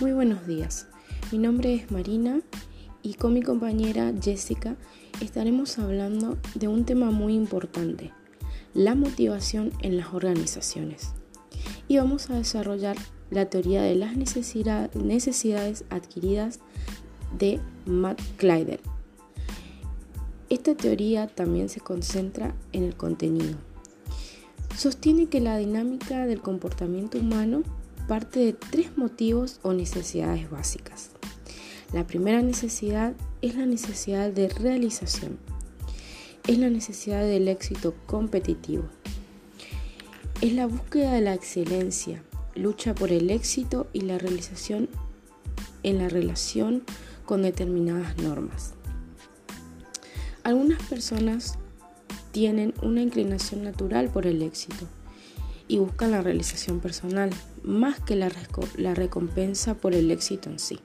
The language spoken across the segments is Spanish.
Muy buenos días. Mi nombre es Marina y con mi compañera Jessica estaremos hablando de un tema muy importante, la motivación en las organizaciones. Y vamos a desarrollar la teoría de las necesidades adquiridas de Matt Clyder. Esta teoría también se concentra en el contenido. Sostiene que la dinámica del comportamiento humano parte de tres motivos o necesidades básicas. La primera necesidad es la necesidad de realización. Es la necesidad del éxito competitivo. Es la búsqueda de la excelencia, lucha por el éxito y la realización en la relación con determinadas normas. Algunas personas tienen una inclinación natural por el éxito y buscan la realización personal más que la, recompensa por el éxito en sí.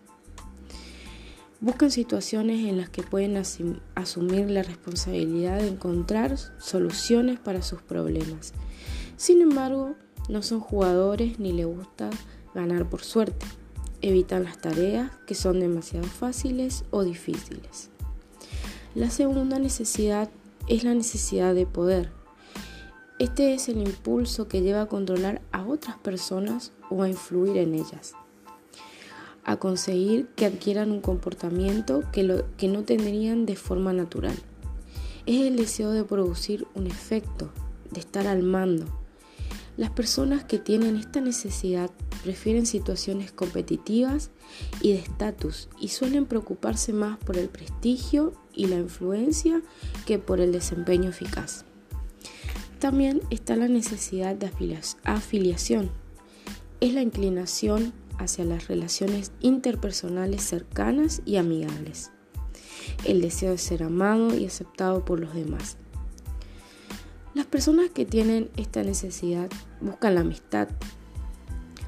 Buscan situaciones en las que pueden asumir la responsabilidad de encontrar soluciones para sus problemas. Sin embargo, no son jugadores ni les gusta ganar por suerte. Evitan las tareas que son demasiado fáciles o difíciles. La segunda necesidad es la necesidad de poder este es el impulso que lleva a controlar a otras personas o a influir en ellas, a conseguir que adquieran un comportamiento que, no tendrían de forma natural. Es el deseo de producir un efecto, de estar al mando. Las personas que tienen esta necesidad prefieren situaciones competitivas y de estatus y suelen preocuparse más por el prestigio y la influencia que por el desempeño eficaz. También está la necesidad de afiliación. Es la inclinación hacia las relaciones interpersonales cercanas y amigables. El deseo de ser amado y aceptado por los demás. Las personas que tienen esta necesidad buscan la amistad.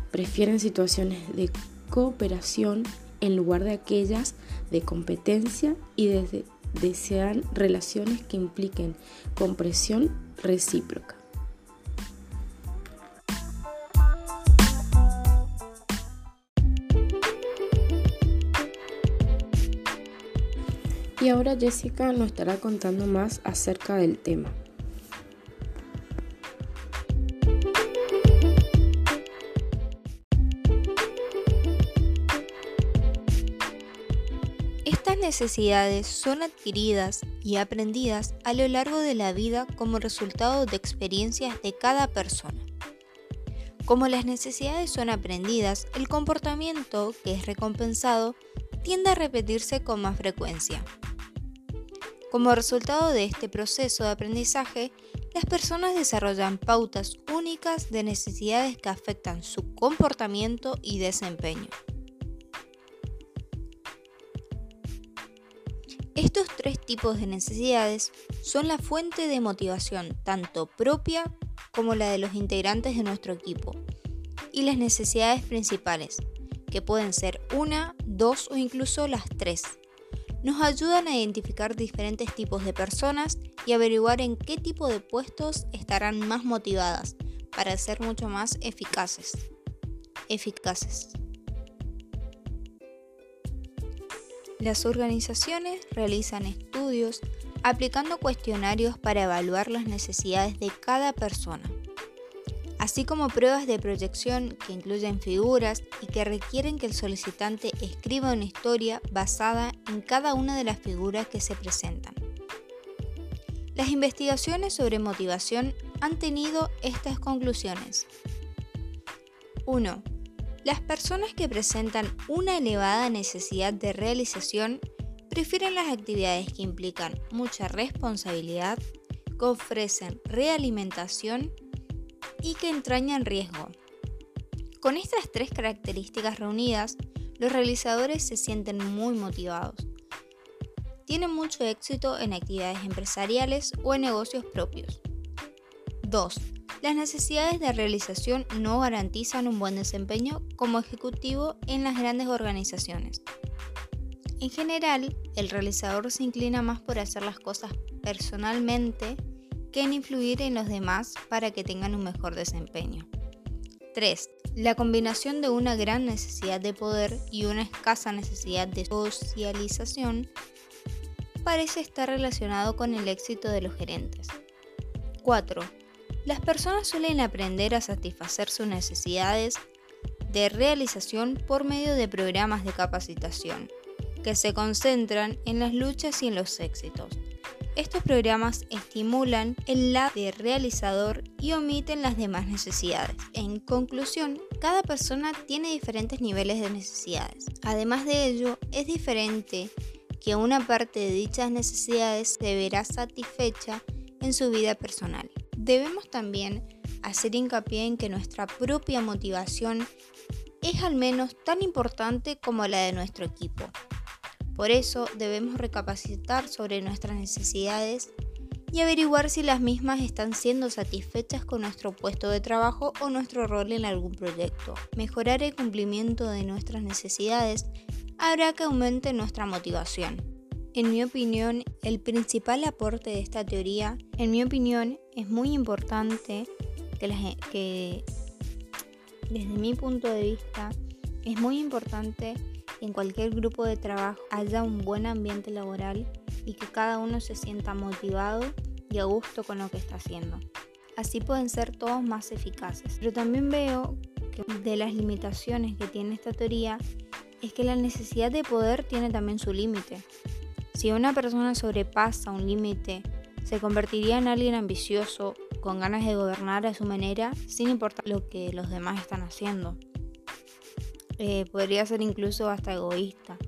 Prefieren situaciones de cooperación en lugar de aquellas de competencia y desean relaciones que impliquen compresión recíproca. Y ahora Jessica nos estará contando más acerca del tema. Necesidades son adquiridas y aprendidas a lo largo de la vida como resultado de experiencias de cada persona. Como las necesidades son aprendidas, el comportamiento que es recompensado tiende a repetirse con más frecuencia. Como resultado de este proceso de aprendizaje, las personas desarrollan pautas únicas de necesidades que afectan su comportamiento y desempeño. Estos tres tipos de necesidades son la fuente de motivación tanto propia como la de los integrantes de nuestro equipo y las necesidades principales, que pueden ser una, dos o incluso las tres. Nos ayudan a identificar diferentes tipos de personas y averiguar en qué tipo de puestos estarán más motivadas para ser mucho más eficaces. Eficaces. Las organizaciones realizan estudios aplicando cuestionarios para evaluar las necesidades de cada persona, así como pruebas de proyección que incluyen figuras y que requieren que el solicitante escriba una historia basada en cada una de las figuras que se presentan. Las investigaciones sobre motivación han tenido estas conclusiones. 1. Las personas que presentan una elevada necesidad de realización prefieren las actividades que implican mucha responsabilidad, que ofrecen realimentación y que entrañan riesgo. Con estas tres características reunidas, los realizadores se sienten muy motivados. Tienen mucho éxito en actividades empresariales o en negocios propios. 2. Las necesidades de realización no garantizan un buen desempeño como ejecutivo en las grandes organizaciones. En general, el realizador se inclina más por hacer las cosas personalmente que en influir en los demás para que tengan un mejor desempeño. 3. La combinación de una gran necesidad de poder y una escasa necesidad de socialización parece estar relacionado con el éxito de los gerentes. 4. Las personas suelen aprender a satisfacer sus necesidades de realización por medio de programas de capacitación, que se concentran en las luchas y en los éxitos. Estos programas estimulan el lado de realizador y omiten las demás necesidades. En conclusión, cada persona tiene diferentes niveles de necesidades. Además de ello, es diferente que una parte de dichas necesidades se verá satisfecha en su vida personal. Debemos también hacer hincapié en que nuestra propia motivación es al menos tan importante como la de nuestro equipo. Por eso debemos recapacitar sobre nuestras necesidades y averiguar si las mismas están siendo satisfechas con nuestro puesto de trabajo o nuestro rol en algún proyecto. Mejorar el cumplimiento de nuestras necesidades hará que aumente nuestra motivación. En mi opinión, el principal aporte de esta teoría, en mi opinión, es muy importante que, que desde mi punto de vista, es muy importante en cualquier grupo de trabajo haya un buen ambiente laboral y que cada uno se sienta motivado y a gusto con lo que está haciendo. Así pueden ser todos más eficaces. Pero también veo que de las limitaciones que tiene esta teoría es que la necesidad de poder tiene también su límite. Si una persona sobrepasa un límite, se convertiría en alguien ambicioso, con ganas de gobernar a su manera, sin importar lo que los demás están haciendo. Eh, podría ser incluso hasta egoísta.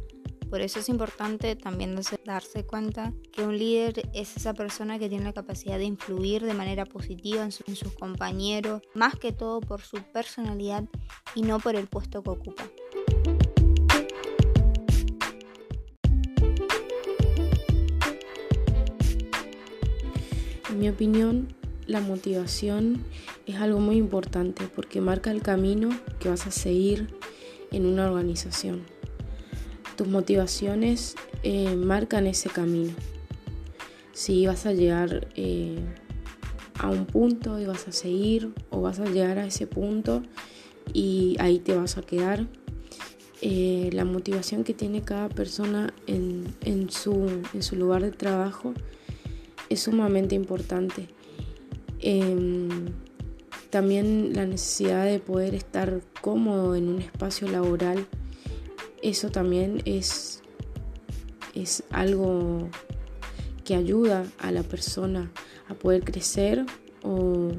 Por eso es importante también darse cuenta que un líder es esa persona que tiene la capacidad de influir de manera positiva en, en, sus compañeros, más que todo por su personalidad y no por el puesto que ocupa. Mi opinión, la motivación es algo muy importante porque marca el camino que vas a seguir en una organización. Tus motivaciones eh, marcan ese camino. Si vas a llegar eh, a un punto y vas a seguir o vas a llegar a ese punto y ahí te vas a quedar. Eh, la motivación que tiene cada persona en, su, en su lugar de trabajo es sumamente importante. Em, también la necesidad de poder estar cómodo en un espacio laboral, eso también es, es algo que ayuda a la persona a poder crecer o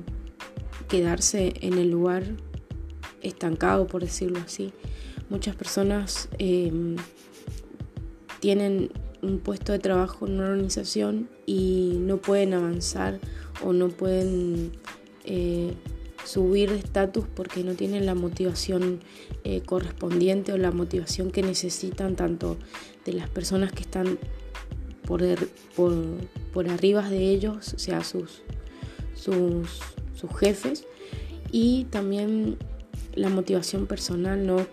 quedarse en el lugar estancado, por decirlo así. Muchas personas em, tienen un puesto de trabajo en una organización y no pueden avanzar o no pueden eh, subir de estatus porque no tienen la motivación eh, correspondiente o la motivación que necesitan tanto de las personas que están por, por, por arriba de ellos, o sea, sus, sus, sus jefes, y también la motivación personal, ¿no?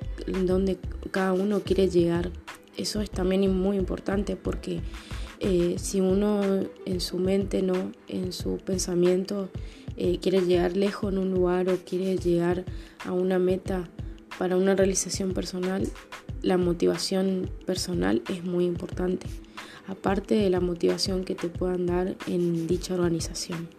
donde cada uno quiere llegar. Eso es también muy importante porque eh, si uno en su mente, ¿no? en su pensamiento, eh, quiere llegar lejos en un lugar o quiere llegar a una meta para una realización personal, la motivación personal es muy importante, aparte de la motivación que te puedan dar en dicha organización.